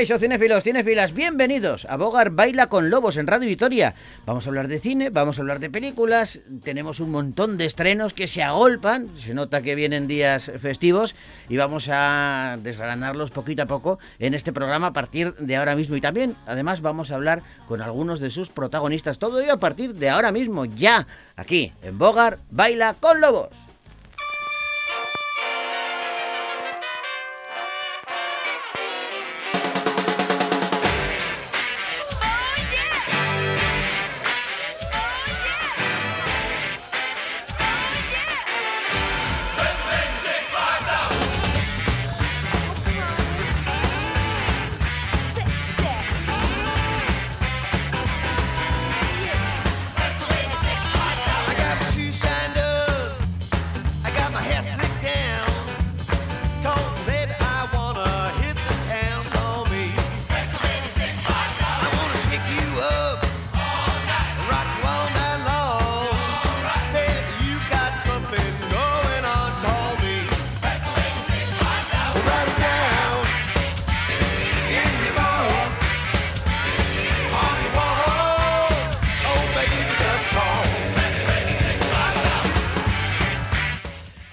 Caixo, cinéfilos, cinéfilas, bienvenidos a Bogar Baila con Lobos en Radio Vitoria. Vamos a hablar de cine, vamos a hablar de películas, tenemos un montón de estrenos que se agolpan, se nota que vienen días festivos y vamos a desgranarlos poquito a poco en este programa a partir de ahora mismo. Y también, además, vamos a hablar con algunos de sus protagonistas, todo ello a partir de ahora mismo, ya, aquí, en Bogar Baila con Lobos.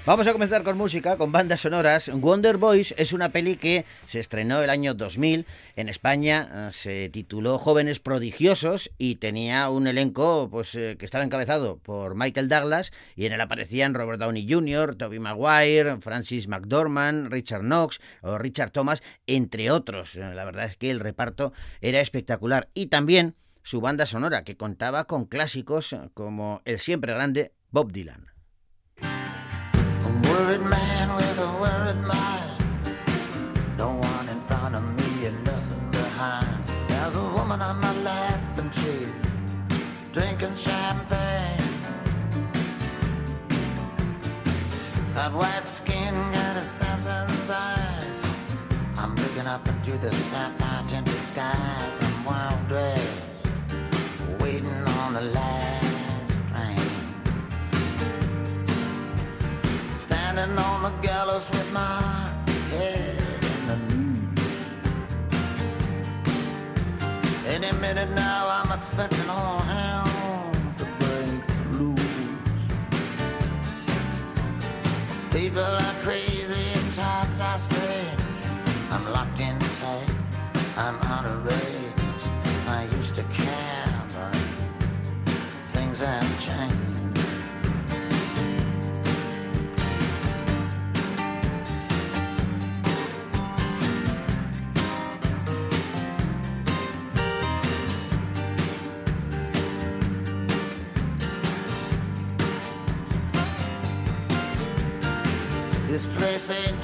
Vamos a comenzar con música, con bandas sonoras. Wonder Boys es una peli que se estrenó el año 2000. En España eh, se tituló Jóvenes Prodigiosos y tenía un elenco pues, eh, que estaba encabezado por Michael Douglas y en él aparecían Robert Downey Jr., Tobey Maguire, Francis McDormand, Richard Knox o Richard Thomas, entre otros. Eh, la verdad es que el reparto era espectacular. Y también su banda sonora, que contaba con clásicos como el siempre grande Bob Dylan. Champagne. Got white skin, got assassin's eyes. I'm looking up into the sapphire tinted skies. I'm wild dressed, waiting on the last train. standing on the gallows with my head in the news. Any minute now, I'm expecting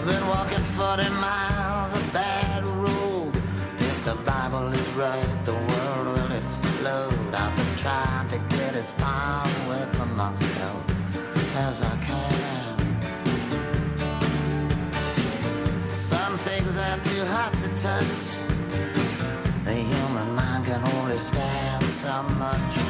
I've been walking 40 miles a bad road. If the Bible is right, the world will explode. I've been trying to get as far away from myself as I can. Some things are too hot to touch. The human mind can only stand so much.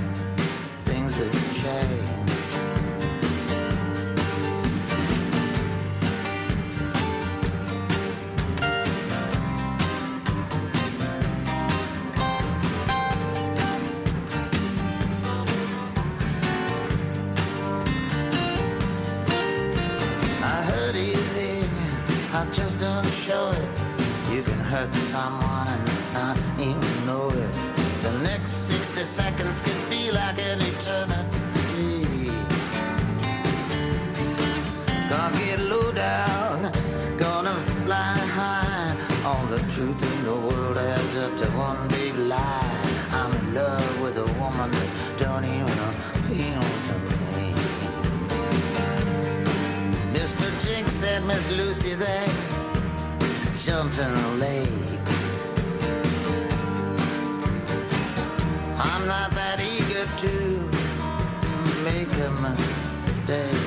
I just don't show it. You can hurt someone and not even know it. The next 60 seconds could be like an eternity. Miss Lucy they jumped in a lake. I'm not that eager to make a mistake.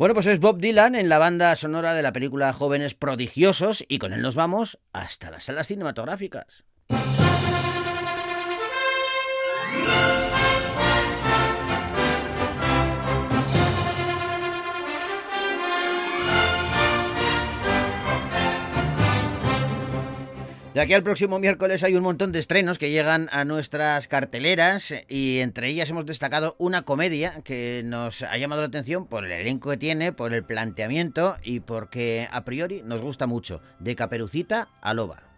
Bueno, pues es Bob Dylan en la banda sonora de la película Jóvenes Prodigiosos y con él nos vamos hasta las salas cinematográficas. De aquí al próximo miércoles hay un montón de estrenos que llegan a nuestras carteleras y entre ellas hemos destacado una comedia que nos ha llamado la atención por el elenco que tiene, por el planteamiento y porque a priori nos gusta mucho, de Caperucita a Loba.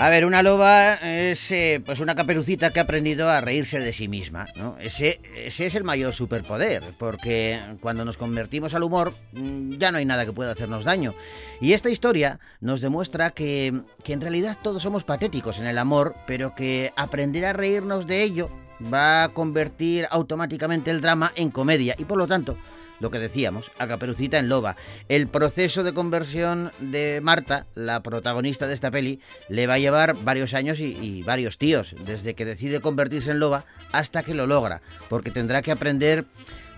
A ver, una loba es eh, pues una caperucita que ha aprendido a reírse de sí misma. ¿no? Ese, ese es el mayor superpoder, porque cuando nos convertimos al humor mm, ya no hay nada que pueda hacernos daño. Y esta historia nos demuestra que, que en realidad todos somos patéticos en el amor, pero que aprender a reírnos de ello va a convertir automáticamente el drama en comedia y por lo tanto lo que decíamos, a Caperucita en Loba. El proceso de conversión de Marta, la protagonista de esta peli, le va a llevar varios años y, y, varios tíos, desde que decide convertirse en loba hasta que lo logra, porque tendrá que aprender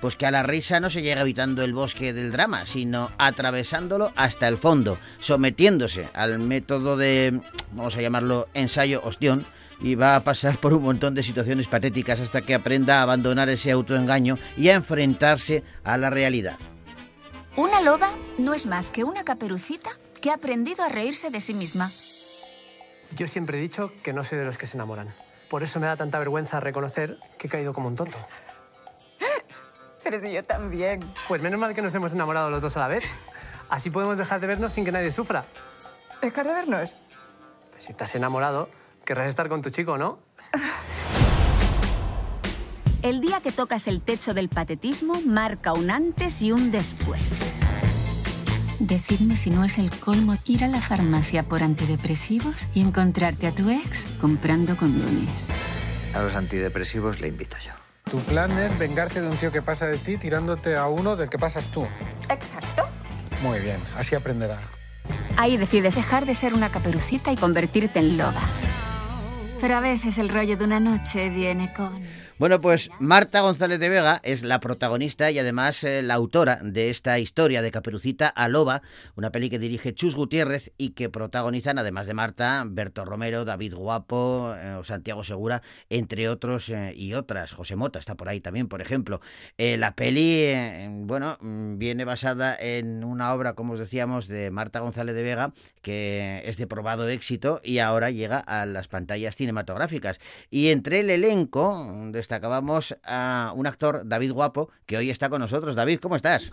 pues que a la risa no se llega evitando el bosque del drama, sino atravesándolo hasta el fondo, sometiéndose al método de, vamos a llamarlo, ensayo ostión, y va a pasar por un montón de situaciones patéticas hasta que aprenda a abandonar ese autoengaño y a enfrentarse a la realidad. Una loba no es más que una caperucita que ha aprendido a reírse de sí misma. Yo siempre he dicho que no soy de los que se enamoran. Por eso me da tanta vergüenza reconocer que he caído como un tonto. Pero si yo también. Pues menos mal que nos hemos enamorado los dos a la vez. Así podemos dejar de vernos sin que nadie sufra. ¿Dejar de vernos? Pues si has enamorado, querrás estar con tu chico, ¿no? El día que tocas el techo del patetismo marca un antes y un después. Decidme si no es el colmo ir a la farmacia por antidepresivos y encontrarte a tu ex comprando condones. A los antidepresivos le invito yo. Tu plan es vengarte de un tío que pasa de ti tirándote a uno del que pasas tú. Exacto. Muy bien, así aprenderá. Ahí decides dejar de ser una caperucita y convertirte en loba. Pero a veces el rollo de una noche viene con... Bueno, pues Marta González de Vega es la protagonista y además eh, la autora de esta historia de Caperucita a Loba, una peli que dirige Chus Gutiérrez y que protagonizan, además de Marta, Berto Romero, David Guapo eh, o Santiago Segura, entre otros eh, y otras. José Mota está por ahí también, por ejemplo. La peli, bueno, mm, viene basada en una obra, como os decíamos, de Marta González de Vega, que es de probado éxito y ahora llega a las pantallas cinematográficas. Y entre el elenco destacábamos a un actor, David Guapo, que hoy está con nosotros. David, ¿cómo estás?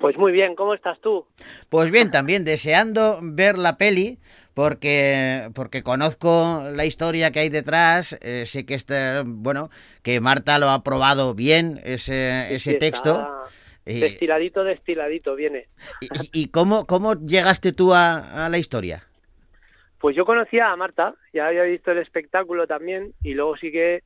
Pues muy bien, ¿cómo estás tú? Pues bien, también deseando ver la peli. Porque, porque conozco la historia que hay detrás, eh, sé que este, bueno, que Marta lo ha probado bien ese, Sí, ese sí, texto. Y- Destiladito, destiladito, viene. ¿Y, y cómo, cómo llegaste tú a, a la historia? Pues yo conocía a Marta, ya había visto el espectáculo también y luego sí que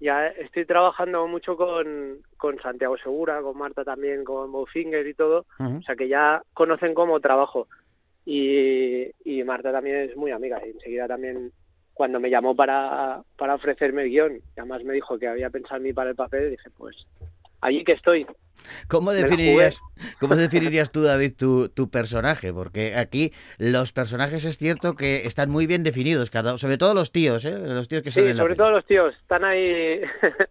ya estoy trabajando mucho con, con Santiago Segura, con Marta también, con Bowfinger y todo, o sea que ya conocen cómo trabajo. Y, y Marta también es muy amiga. Y enseguida también cuando me llamó para, para ofrecerme el guion, y además me dijo que había pensado en mí para el papel, dije pues allí que estoy. ¿Cómo la definirías, ¿Cómo definirías tú, David, tu, tu personaje? Porque aquí los personajes es cierto que están muy bien definidos, cada, sobre todo los tíos, ¿eh? los tíos que Sí, la sobre peli. todo los tíos, están ahí.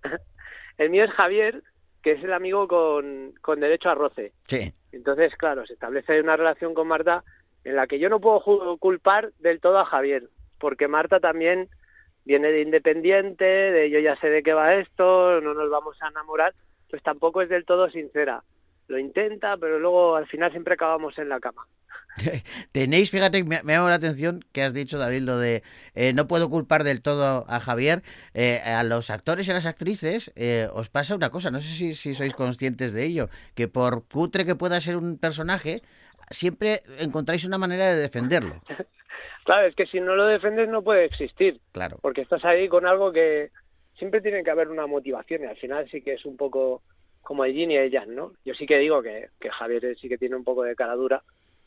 el mío es Javier, que es el amigo con, con derecho a roce. Sí, Entonces, claro, se establece una relación con Marta en la que yo no puedo culpar del todo a Javier, porque Marta también viene de independiente, de yo ya sé de qué va esto, no nos vamos a enamorar, pues tampoco es del todo sincera. Lo intenta, pero luego al final siempre acabamos en la cama. Tenéis, fíjate, me, me ha llamado la atención que has dicho, David, lo de eh, no puedo culpar del todo a Javier. Eh, a los actores y a las actrices eh, os pasa una cosa, no sé si, si sois conscientes de ello, que por cutre que pueda ser un personaje, siempre encontráis una manera de defenderlo. Claro, es que si no lo defendes no puede existir. Claro. porque estás ahí con algo que siempre tiene que haber una motivación y al final sí que es un poco como el yin y el yang, ¿no? Yo sí que digo que, que Javier sí que tiene un poco de cara dura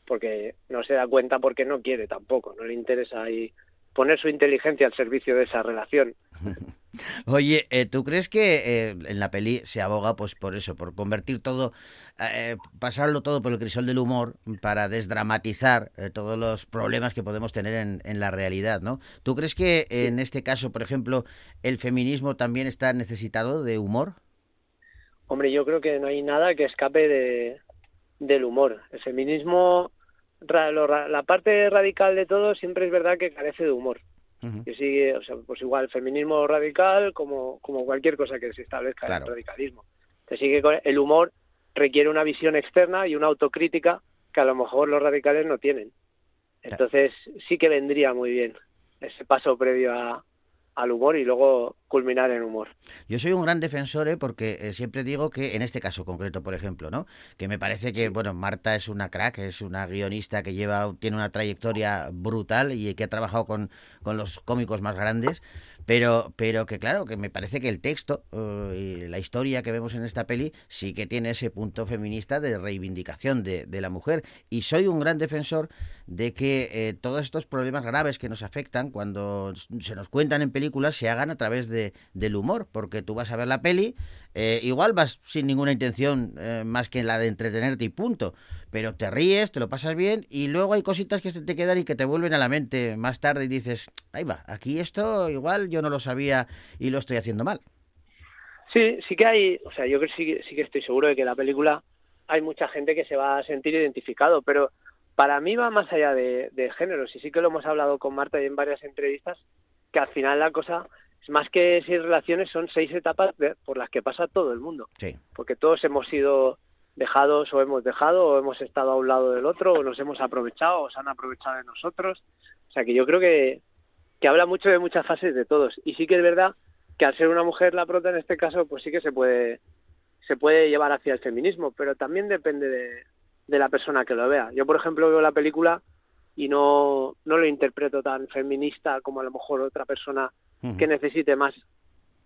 porque no se da cuenta porque no quiere tampoco, no le interesa ahí poner su inteligencia al servicio de esa relación. Oye, eh, ¿tú crees que eh, en la peli se aboga pues por eso, por convertir todo, eh, pasarlo todo por el crisol del humor para desdramatizar eh, todos los problemas que podemos tener en, en la realidad, ¿no? ¿Tú crees que en este caso, por ejemplo, el feminismo también está necesitado de humor? Hombre, yo creo que no hay nada que escape de, del humor. El feminismo, la parte radical de todo siempre es verdad que carece de humor. Que sigue, o sea, pues igual el feminismo radical como, como cualquier cosa que se establezca en el radicalismo. Que sigue con el humor requiere una visión externa y una autocrítica que a lo mejor los radicales no tienen. Entonces sí que vendría muy bien ese paso previo a, al humor y luego culminar en humor. Yo soy un gran defensor, ¿eh? porque eh, siempre digo que en este caso concreto, por ejemplo, ¿no? Que me parece que, bueno, Marta es una crack, es una guionista que lleva, tiene una trayectoria brutal y que ha trabajado con, con los cómicos más grandes, pero, pero que claro, que me parece que el texto eh, y la historia que vemos en esta peli sí que tiene ese punto feminista de reivindicación de, de la mujer. Y soy un gran defensor de que eh, todos estos problemas graves que nos afectan cuando se nos cuentan en películas se hagan a través de, del humor, porque tú vas a ver la peli, eh, igual vas sin ninguna intención eh, más que la de entretenerte y punto, pero te ríes, te lo pasas bien y luego hay cositas que se te quedan y que te vuelven a la mente más tarde y dices, ahí va, aquí esto igual yo no lo sabía y lo estoy haciendo mal. Sí, sí que hay, o sea, yo creo sí, sí que estoy seguro de que la película hay mucha gente que se va a sentir identificado, pero para mí va más allá de, de géneros y sí que lo hemos hablado con Marta y en varias entrevistas, que al final la cosa es más que seis relaciones, son seis etapas por las que pasa todo el mundo, Sí. porque todos hemos sido dejados o hemos dejado o hemos estado a un lado del otro o nos hemos aprovechado o se han aprovechado de nosotros, o sea que yo creo que, que habla mucho de muchas fases de todos y sí que es verdad que al ser una mujer la prota en este caso, pues sí que se puede se puede llevar hacia el feminismo, pero también depende de, de la persona que lo vea. Yo, por ejemplo, veo la película y no, no lo interpreto tan feminista como a lo mejor otra persona que necesite más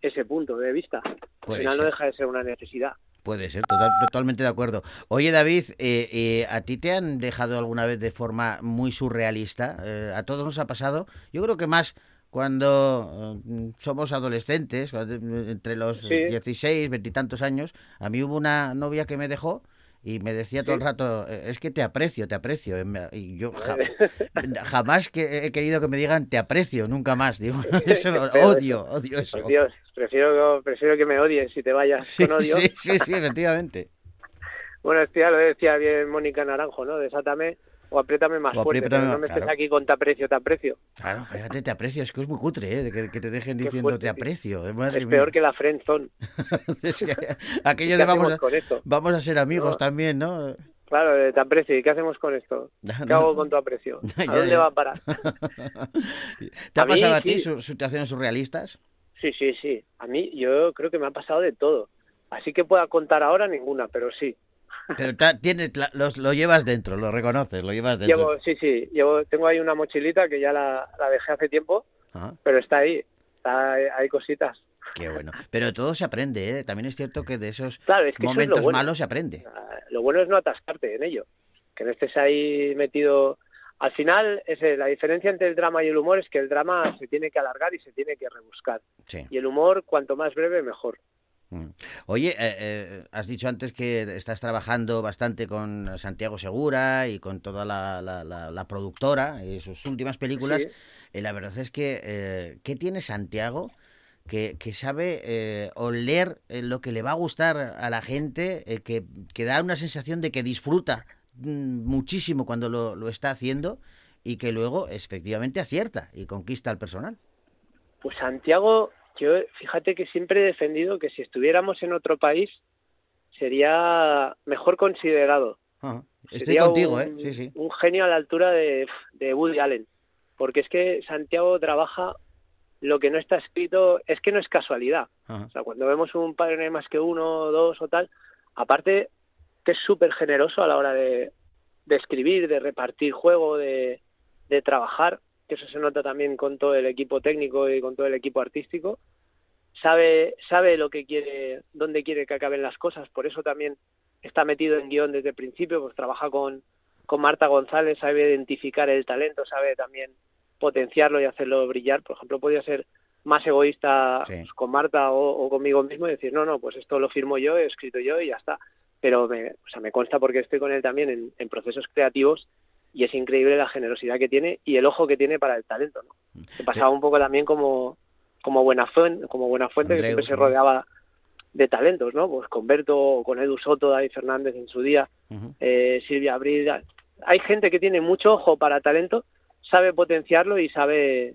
ese punto de vista. Al final no deja de ser una necesidad. Puede ser, total- totalmente de acuerdo. Oye, David, eh, eh, ¿a ti te han dejado alguna vez de forma muy surrealista? Eh, a todos nos ha pasado. Yo creo que más cuando mm, somos adolescentes, cuando- entre los Sí. 16, 20 y tantos años. A mí hubo una novia que me dejó y me decía todo el rato, "Eh, es que te aprecio, te aprecio. Y yo ja- jamás que he querido que me digan te aprecio, nunca más. Digo, eso, Qué feo odio, odio eso. Por Dios, prefiero, prefiero que me odies si te vayas Sí, con odio. sí, sí, sí, efectivamente. Bueno, esto ya lo decía bien Mónica Naranjo, ¿no? Desátame o apriétame más O fuerte, pero no me estés aquí con te aprecio, te aprecio. Claro, fíjate, te aprecio. Es que es muy cutre, ¿eh? Que, que te dejen Qué diciendo fuerte, te aprecio. eh, Madre es mía. peor que la friendzone. Es que aquello ¿Qué de vamos a, vamos a ser amigos No. también, ¿no? Claro, te aprecio. ¿Y qué hacemos con esto? ¿Qué no. hago con tu aprecio? ¿A dónde ya. va a parar? ¿Te ha A mí pasado a ti sí. situaciones surrealistas? Sí, sí, sí. A mí yo creo que me ha pasado de todo. Así que pueda contar ahora ninguna, pero sí. Pero tienes, los, lo llevas dentro, lo reconoces, lo llevas dentro. Llevo, sí, sí. Llevo, tengo ahí una mochilita que ya la, la dejé hace tiempo, Ajá, pero está ahí. Está, hay cositas. qué bueno. Pero todo se aprende, ¿eh? También es cierto que de esos Claro, es que eso es lo momentos bueno. malos se aprende. Ah, Lo bueno es no atascarte en ello, que no estés ahí metido. Al final, ese, la diferencia entre el drama y el humor es que el drama se tiene que alargar y se tiene que rebuscar. Sí. Y el humor, cuanto más breve, mejor. Mm. Oye, eh, eh, has dicho antes que estás trabajando bastante con Santiago Segura y con toda la, la- la- la productora y sus últimas películas. Sí. Eh, la verdad es que, eh, ¿qué tiene Santiago que, que sabe oler lo que le va a gustar a la gente, que, que da una sensación de que disfruta mm, muchísimo cuando lo, lo está haciendo y que luego efectivamente acierta y conquista al personal? Pues Santiago, yo fíjate que siempre he defendido que si estuviéramos en otro país sería mejor considerado. Estoy Sería contigo, un, ¿eh? Sí, sí. un genio a la altura de, de Woody Allen. Porque es que Santiago trabaja lo que no está escrito, es que no es casualidad. Ajá. O sea, cuando vemos un padre no hay más que uno, dos o tal, aparte que es súper generoso a la hora de, de escribir, de repartir juego, de, de trabajar, que eso se nota también con todo el equipo técnico y con todo el equipo artístico. Sabe, sabe lo que quiere, dónde quiere que acaben las cosas, por eso también está metido en guion desde el principio, pues trabaja con, con Marta González, sabe identificar el talento, sabe también potenciarlo y hacerlo brillar. Por ejemplo, podría ser más egoísta Sí. pues, con Marta o, o conmigo mismo y decir, no, no, pues esto lo firmo yo, he escrito yo y ya está. Pero me, o sea, me consta porque estoy con él también en, en procesos creativos y es increíble la generosidad que tiene y el ojo que tiene para el talento. ¿no? Se pasaba un poco también como, como buena fuente, como buena fuente que Andreu, siempre se rodeaba de talentos, ¿no? Pues con Berto con Edu Soto, David Fernández en su día, eh, Silvia Abril. Hay gente que tiene mucho ojo para talento, sabe potenciarlo y sabe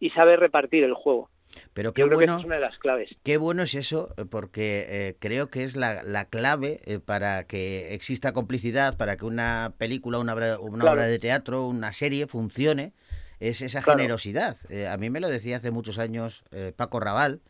y sabe repartir el juego. Pero qué Yo creo que bueno. es una de las claves. Qué bueno es eso, eh, porque eh, creo que es la, la clave eh, para que exista complicidad, para que una película, una, obra- una Claro. obra de teatro, una serie funcione, es esa Claro. generosidad. Eh, a mí me lo decía hace muchos años eh, Paco Raval,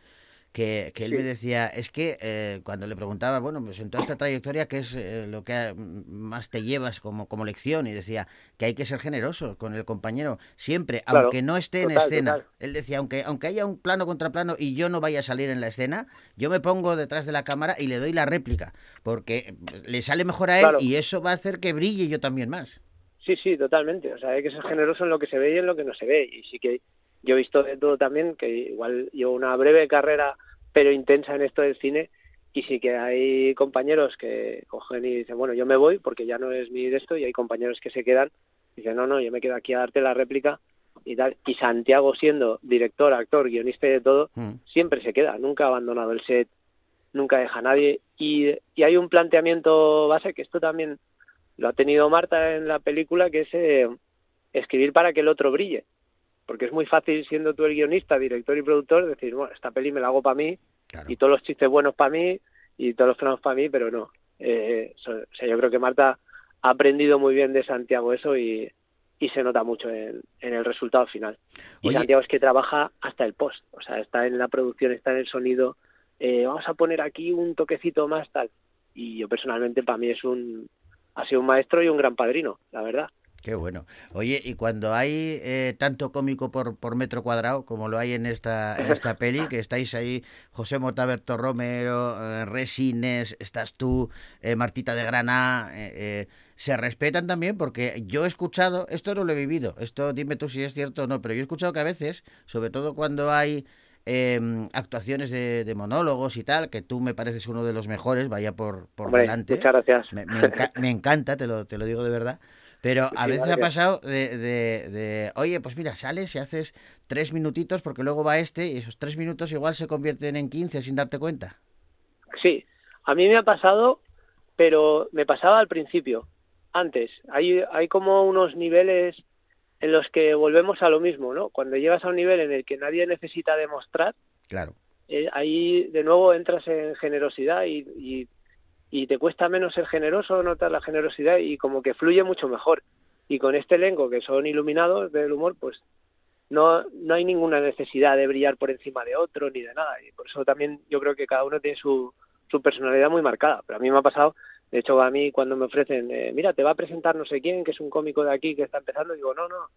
que, que él me decía, es que eh, cuando le preguntaba, bueno, pues en toda esta trayectoria, ¿qué es eh, lo que ha- más te llevas como, como lección? Y decía que hay que ser generoso con el compañero, siempre, Claro. aunque no esté en escena. total. Él decía, aunque, aunque haya un plano contra plano y yo no vaya a salir en la escena, yo me pongo detrás de la cámara y le doy la réplica, porque le sale mejor a él Claro. y eso va a hacer que brille yo también más. Sí, sí, totalmente. O sea, hay que ser generoso en lo que se ve y en lo que no se ve. Y sí que yo he visto de todo también, que igual llevo una breve carrera, pero intensa en esto del cine. Y sí que hay compañeros que cogen y dicen, bueno, yo me voy porque ya no es mi de esto. Y hay compañeros que se quedan y dicen, no, no, yo me quedo aquí a darte la réplica y tal. Y Santiago, siendo director, actor, guionista y de todo, Mm. siempre se queda, nunca ha abandonado el set, nunca deja a nadie. Y, y hay un planteamiento base que esto también lo ha tenido Marta en la película, que es eh, escribir para que el otro brille. Porque es muy fácil, siendo tú el guionista, director y productor, decir, bueno, esta peli me la hago para mí, Claro. y todos los chistes buenos para mí, y todos los planos para mí, pero no. Eh, so- o sea, yo creo que Marta ha aprendido muy bien de Santiago eso y, y se nota mucho en, en el resultado final. Y Oye- Santiago es que trabaja hasta el post, o sea, está en la producción, está en el sonido, eh, vamos a poner aquí un toquecito más tal. Y yo personalmente para mí es un ha sido un maestro y un gran padrino, la verdad. Qué bueno. Oye, y cuando hay eh, tanto cómico por, por metro cuadrado, como lo hay en esta, en esta peli, que estáis ahí, José Motaberto Romero, eh, Resines, estás tú, eh, Martita de Granada, eh, eh, se respetan también porque yo he escuchado, esto no lo he vivido, esto dime tú si es cierto o no, pero yo he escuchado que a veces, sobre todo cuando hay eh, actuaciones de, de monólogos y tal, que tú me pareces uno de los mejores, vaya por, por Hombre, delante. muchas gracias. Me, me enca- me encanta, te lo, te lo digo de verdad. Pero a veces ha pasado de, de- de, oye, pues mira, sales y haces tres minutitos porque luego va este y esos tres minutos igual se convierten en 15 sin darte cuenta. Sí, a mí me ha pasado, pero me pasaba al principio, antes. Hay, hay como unos niveles en los que volvemos a lo mismo, ¿no? Cuando llegas a un nivel en el que nadie necesita demostrar, Claro. eh, ahí de nuevo entras en generosidad y, y, y te cuesta menos ser generoso, notar la generosidad y como que fluye mucho mejor. Y con este elenco, que son iluminados del humor, pues no, no hay ninguna necesidad de brillar por encima de otro ni de nada. Y por eso también yo creo que cada uno tiene su, su personalidad muy marcada. Pero a mí me ha pasado, de hecho a mí cuando me ofrecen, eh, mira, te va a presentar no sé quién, que es un cómico de aquí que está empezando, digo, no, no,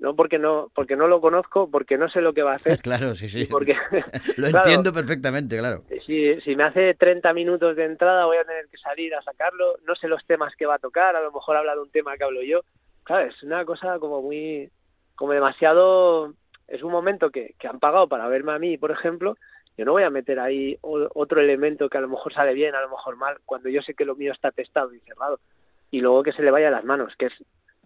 no porque no, porque no lo conozco, porque no sé lo que va a hacer. Claro, sí, sí. porque Lo claro, entiendo perfectamente, claro. si, si me hace 30 minutos de entrada voy a tener que salir a sacarlo, no sé los temas que va a tocar, a lo mejor habla de un tema que hablo yo. Claro, es una cosa como muy, como demasiado, es un momento que, que han pagado para verme a mí, por ejemplo, yo no voy a meter ahí otro elemento que a lo mejor sale bien, a lo mejor mal, cuando yo sé que lo mío está testado y cerrado. Y luego que se le vaya a las manos, que es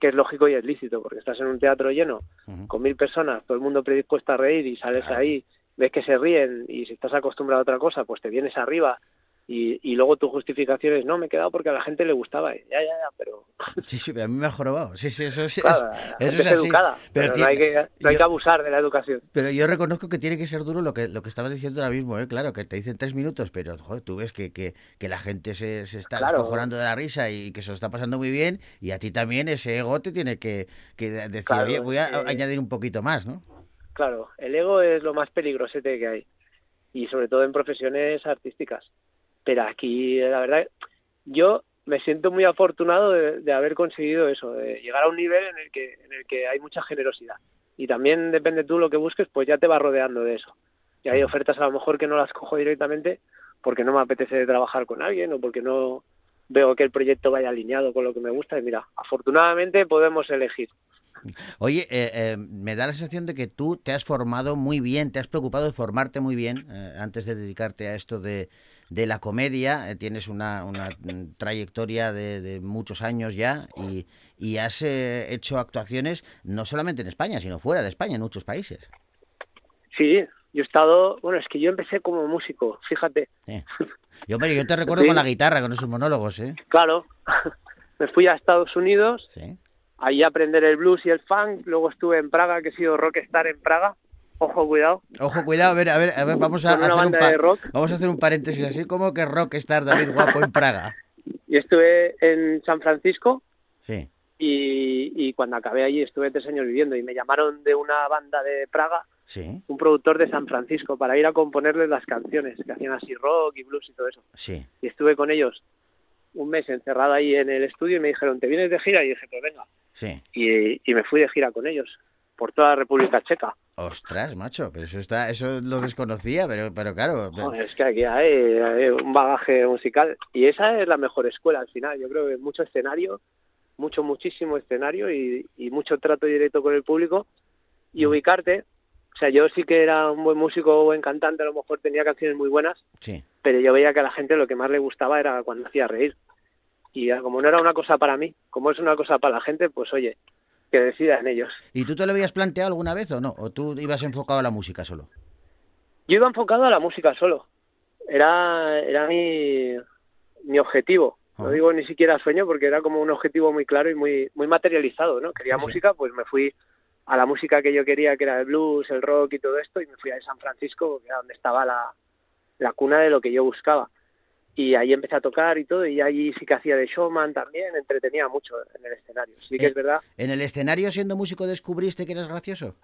que es lógico y es lícito, porque estás en un teatro lleno con mil personas, todo el mundo predispuesto a reír y sales Claro. ahí, ves que se ríen y si estás acostumbrado a otra cosa, pues te vienes arriba y, y luego tu justificación es, no, me he quedado porque a la gente le gustaba. Ya, ya, ya, pero Sí, sí, pero a mí me ha jorobado. Sí, sí, eso sí. claro, la eso es es así. educada, Pero pero, tiene- no, hay que, no hay yo- que abusar de la educación. Pero yo reconozco que tiene que ser duro lo que, lo que estabas diciendo ahora mismo, ¿eh? Claro, que te dicen tres minutos, pero joder, tú ves que, que, que la gente se, se está Claro. descojonando de la risa y que se lo está pasando muy bien y a ti también ese ego te tiene que, que de- decir, Claro, oye, voy a es que- añadir un poquito más, ¿no? Claro, el ego es lo más peligrosete que hay y sobre todo en profesiones artísticas. Pero aquí, la verdad, yo me siento muy afortunado de, de haber conseguido eso, de llegar a un nivel en el que en el que hay mucha generosidad. Y también depende tú lo que busques, pues ya te vas rodeando de eso. Y hay ofertas a lo mejor que no las cojo directamente porque no me apetece trabajar con alguien o porque no veo que el proyecto vaya alineado con lo que me gusta. Y mira, afortunadamente podemos elegir. Oye, eh, eh, me da la sensación de que tú te has formado muy bien, te has preocupado de formarte muy bien eh, antes de dedicarte a esto de, de la comedia. Eh, tienes una, una, mm, trayectoria de, de muchos años ya y, y has hecho actuaciones no solamente en España, sino fuera de España, en muchos países. Sí, yo he estado, bueno, es que yo empecé como músico, fíjate. Yo, yo te recuerdo Sí. con la guitarra, con esos monólogos, ¿eh? Claro, me fui a Estados Unidos, Sí. Ahí a aprender el blues y el funk, luego estuve en Praga, que he sido rockstar en Praga, ojo, cuidado, Ojo, cuidado, a ver, a ver, a ver, vamos a, hacer un vamos a hacer un paréntesis así, como que rockstar David Guapo en Praga. y estuve en San Francisco, Sí, y, y cuando acabé allí estuve tres años viviendo, y me llamaron de una banda de Praga, sí, un productor de San Francisco, para ir a componerles las canciones, que hacían así rock y blues y todo eso. sí. Y estuve con ellos un mes encerrado ahí en el estudio y me dijeron, ¿te vienes de gira? Y dije, pues venga. Sí. y, y me fui de gira con ellos por toda la República Checa. Ostras, macho, pero eso está, eso lo desconocía, pero, pero claro. Es que aquí hay, hay un bagaje musical y esa es la mejor escuela al final. Yo creo que mucho escenario, mucho, muchísimo escenario y, y mucho trato directo con el público y ubicarte. O sea, yo sí que era un buen músico, buen cantante, a lo mejor tenía canciones muy buenas, Sí. Pero yo veía que a la gente lo que más le gustaba era cuando hacía reír. Y como no era una cosa para mí, como es una cosa para la gente, pues oye, que decidan ellos. ¿Y tú te lo habías planteado alguna vez o no? ¿O tú ibas enfocado a la música solo? Yo iba enfocado a la música solo. Era, era mi, mi objetivo. No digo ni siquiera sueño porque era como un objetivo muy claro y muy, muy materializado, ¿no? Quería Sí, sí. música, pues me fui a la música que yo quería, que era el blues, el rock y todo esto, y me fui a San Francisco, que era donde estaba la, la cuna de lo que yo buscaba. Y ahí empecé a tocar y todo, y allí sí que hacía de showman también, entretenía mucho en el escenario. Sí que Eh, es verdad. ¿En el escenario siendo músico descubriste que eras gracioso?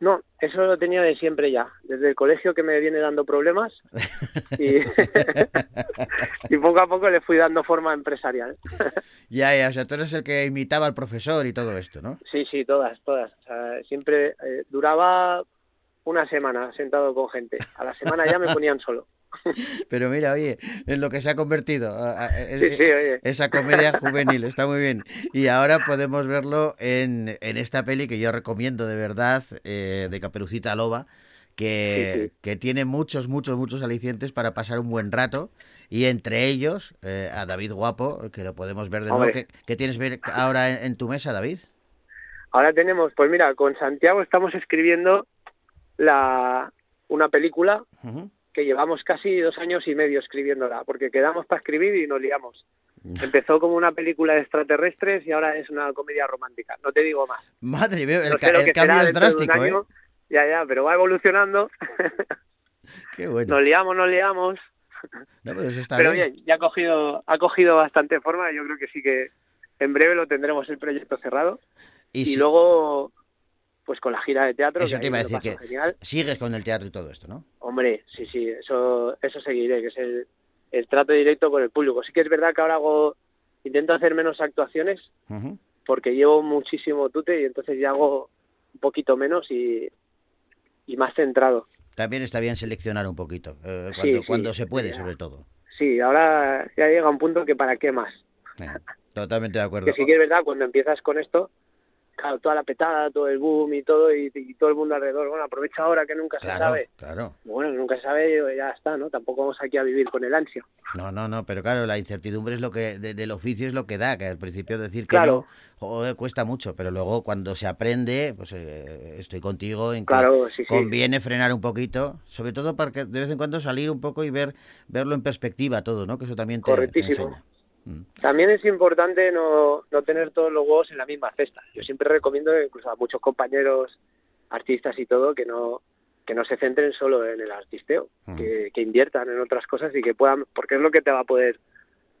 No, eso lo tenía de siempre ya, desde el colegio que me viene dando problemas y, y poco a poco le fui dando forma empresarial. Ya, ya, o sea, tú eres el que imitaba al profesor y todo esto, ¿no? Sí, sí, todas, todas. O sea, siempre eh, duraba una semana sentado con gente. A la semana ya me ponían solo. Pero mira, oye, en lo que se ha convertido a- Sí, sí, oye. esa comedia juvenil, está muy bien. Y ahora podemos verlo en, en esta peli que yo recomiendo de verdad, eh, de Caperucita Loba, que, Sí, sí. que tiene muchos, muchos, muchos alicientes para pasar un buen rato. Y entre ellos, eh, a David Guapo, que lo podemos ver de nuevo. ¿Qué, qué tienes ver ahora en, en tu mesa, David? Ahora tenemos, pues mira, con Santiago estamos escribiendo la una película que llevamos casi dos años y medio escribiéndola, porque quedamos para escribir y nos liamos. Empezó como una película de extraterrestres y ahora es una comedia romántica. No te digo más. Madre mía, el, No sé el cambio es de drástico, ¿eh? Ya, ya, pero va evolucionando. Qué bueno. Nos liamos, nos liamos. No, pero eso está pero bien. bien, ya ha cogido, ha cogido bastante forma. Yo creo que sí que en breve lo tendremos el proyecto cerrado. Y Y, si- luego, pues con la gira de teatro. Eso que te iba a decir que Genial. sigues con el teatro y todo esto, ¿no? Hombre, sí, sí, eso, eso seguiré, que es el, el trato directo con el público. Sí que es verdad que ahora hago, intento hacer menos actuaciones porque llevo muchísimo tute y entonces ya hago un poquito menos y, y más centrado. También está bien seleccionar un poquito, eh, Sí, cuando, sí, cuando se puede, ya. sobre todo. Sí, ahora ya llega un punto que para qué más. Eh, totalmente de acuerdo. Que sí que es verdad, cuando empiezas con esto, claro, toda la petada, todo el boom y todo, y, y todo el mundo alrededor, bueno, aprovecha ahora que nunca se sabe. claro. Bueno, nunca se sabe, ya está, ¿no? Tampoco vamos aquí a vivir con el ansia. No, no, no, pero claro, la incertidumbre es lo que de- del oficio es lo que da, que al principio decir que Claro. no, joder, cuesta mucho, pero luego cuando se aprende, pues eh, estoy contigo en que Claro, sí, sí. conviene frenar un poquito, sobre todo para que de vez en cuando salir un poco y ver verlo en perspectiva todo, ¿no? Que eso también te, enseña. Mm. También es importante no, no tener todos los huevos en la misma cesta. Yo siempre recomiendo, incluso a muchos compañeros artistas y todo, que no que no se centren solo en el artisteo, Ujú. que, que inviertan en otras cosas y que puedan, porque es lo que te va a poder,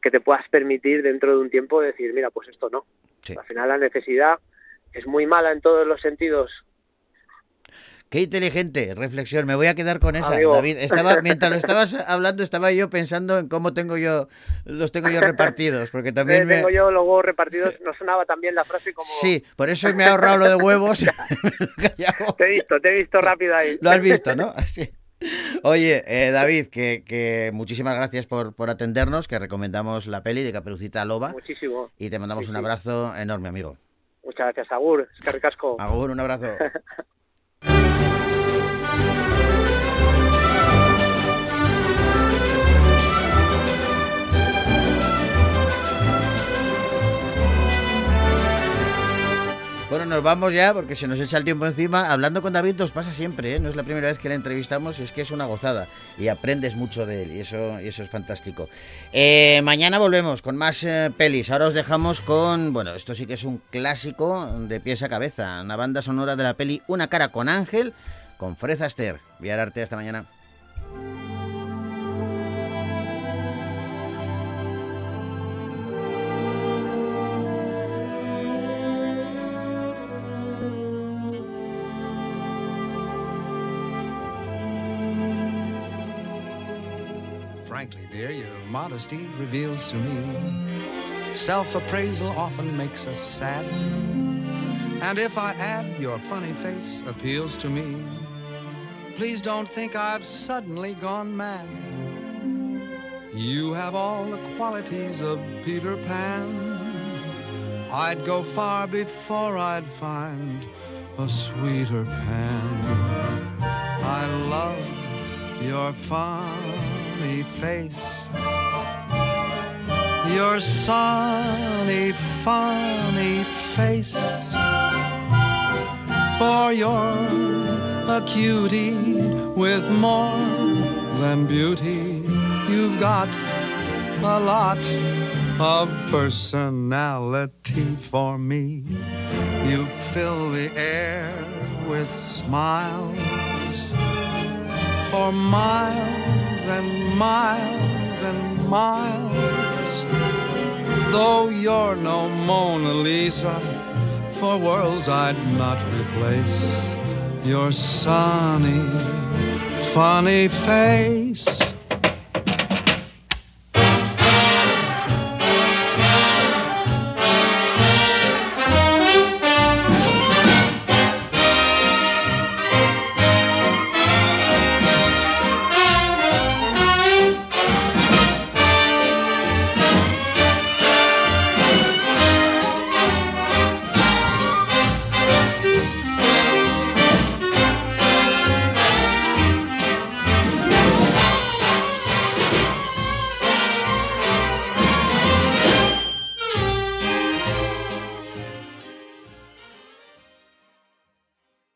que te puedas permitir dentro de un tiempo decir, mira, pues esto no. Sí. Al final la necesidad es muy mala en todos los sentidos. Qué inteligente reflexión. Me voy a quedar con esa, Amigo. David. Estaba, mientras lo estabas hablando, estaba yo pensando en cómo tengo yo, los tengo yo repartidos, porque también me... Tengo yo huevos repartidos, no sonaba tan bien la frase como... Sí, por eso me he ahorrado lo de huevos. Te he visto, te he visto rápido ahí. Lo has visto, ¿no? Oye, eh, David, que, que muchísimas gracias por, por atendernos, que recomendamos la peli de Caperucita Loba Muchísimo. y te mandamos Sí, un sí. abrazo enorme, amigo. Muchas gracias, Agur. Es que ricasco. Agur, un abrazo. Bueno, nos vamos ya porque se nos echa el tiempo encima. Hablando con David nos pasa siempre, ¿eh? no es la primera vez que le entrevistamos, es que es una gozada y aprendes mucho de él y eso, es fantástico. Eh, mañana volvemos con más eh, pelis. Ahora os dejamos con, bueno, esto sí que es un clásico de pies a cabeza, una banda sonora de la peli Una cara con Ángel con Freza Aster. Arte hasta mañana. Your modesty reveals to me self appraisal often makes us sad. And if I add your funny face appeals to me, please don't think I've suddenly gone mad. You have all the qualities of Peter Pan. I'd go far before I'd find a sweeter Pan. I love your funny face. Your sunny, funny face. For you're a cutie with more than beauty. You've got a lot of personality for me. You fill the air with smiles for miles and miles and miles. Though you're no Mona Lisa, for worlds I'd not replace your sunny, funny face